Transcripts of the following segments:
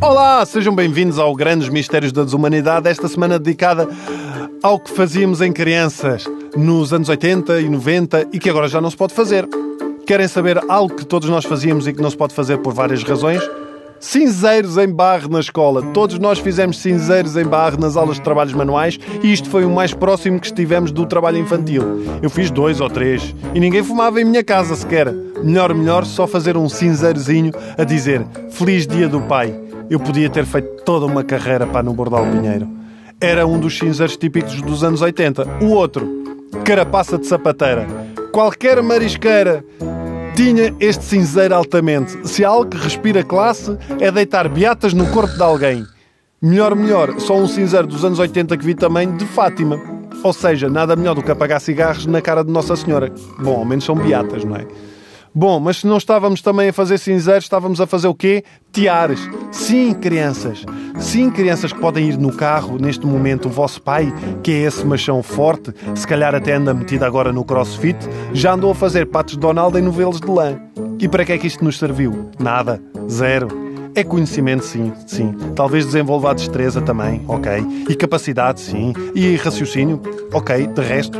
Olá, sejam bem-vindos ao Grandes Mistérios da Desumanidade, esta semana dedicada ao que fazíamos em crianças nos anos 80 e 90 e que agora já não se pode fazer. Querem saber algo que todos nós fazíamos e que não se pode fazer por várias razões? Cinzeiros em barro na escola. Todos nós fizemos cinzeiros em barro nas aulas de trabalhos manuais e isto foi o mais próximo que estivemos do trabalho infantil. Eu fiz dois ou três e ninguém fumava em minha casa sequer. Melhor, melhor, só fazer um cinzeirozinho a dizer Feliz Dia do Pai. Eu podia ter feito toda uma carreira para no Bordal Pinheiro. Era um dos cinzeiros típicos dos anos 80. O outro, carapaça de sapateira. Qualquer marisqueira tinha este cinzeiro altamente. Se há algo que respira classe, é deitar beatas no corpo de alguém. Melhor, melhor, só um cinzeiro dos anos 80 que vi também de Fátima. Ou seja, nada melhor do que apagar cigarros na cara de Nossa Senhora. Bom, ao menos são beatas, não é? Bom, mas se não estávamos também a fazer cinzeiros, estávamos a fazer o quê? Tiares. Sim, crianças. Sim, crianças que podem ir no carro, neste momento, o vosso pai, que é esse machão forte, se calhar até anda metido agora no crossfit, já andou a fazer patos de Donald em novelos de lã. E para que é que isto nos serviu? Nada. Zero. É conhecimento, sim, sim. Talvez desenvolva a destreza também, ok. E capacidade, sim. E raciocínio, ok. De resto,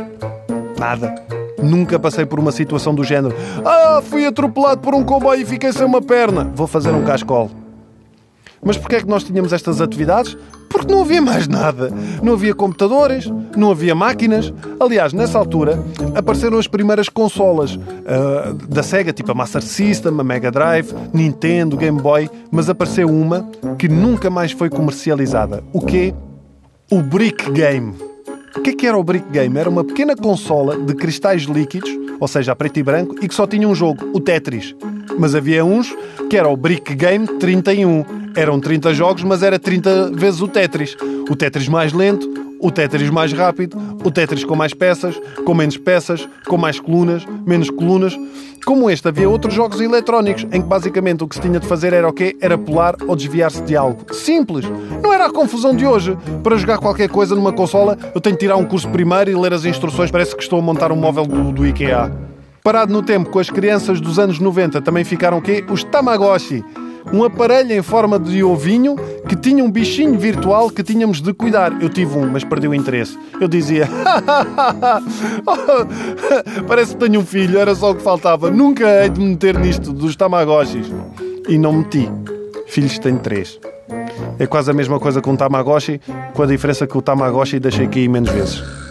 nada. Nunca passei por uma situação do género. Ah, fui atropelado por um comboio e fiquei sem uma perna. Vou fazer um cascol. Mas porquê é que nós tínhamos estas atividades? Porque não havia mais nada. Não havia computadores, não havia máquinas. Aliás, nessa altura apareceram as primeiras consolas uh, da Sega, tipo a Master System, a Mega Drive, Nintendo, Game Boy, mas apareceu uma que nunca mais foi comercializada. O quê? O Brick Game. O que é que era o Brick Game? Era uma pequena consola de cristais líquidos, ou seja, a preto e branco, e que só tinha um jogo, o Tetris. Mas havia uns que era o Brick Game 31. Eram 30 jogos, mas era 30 vezes o Tetris. O Tetris mais lento, o Tetris mais rápido, o Tetris com mais peças, com menos peças, com mais colunas, menos colunas. Como este, havia outros jogos eletrónicos em que basicamente o que se tinha de fazer era o quê? Era pular ou desviar-se de algo. Simples. Não era a confusão de hoje. Para jogar qualquer coisa numa consola, eu tenho de tirar um curso primeiro e ler as instruções. Parece que estou a montar um móvel do, do IKEA. Parado no tempo com as crianças dos anos 90 também ficaram o quê? Os Tamagotchi um aparelho em forma de ovinho que tinha um bichinho virtual que tínhamos de cuidar. Eu tive um, mas perdi o interesse. Eu dizia: Parece que tenho um filho, era só o que faltava. Nunca hei de meter nisto dos Tamagotchis. E não meti. Filhos tenho três. É quase a mesma coisa com um Tamagotchi, com a diferença que o Tamagotchi deixei cair menos vezes.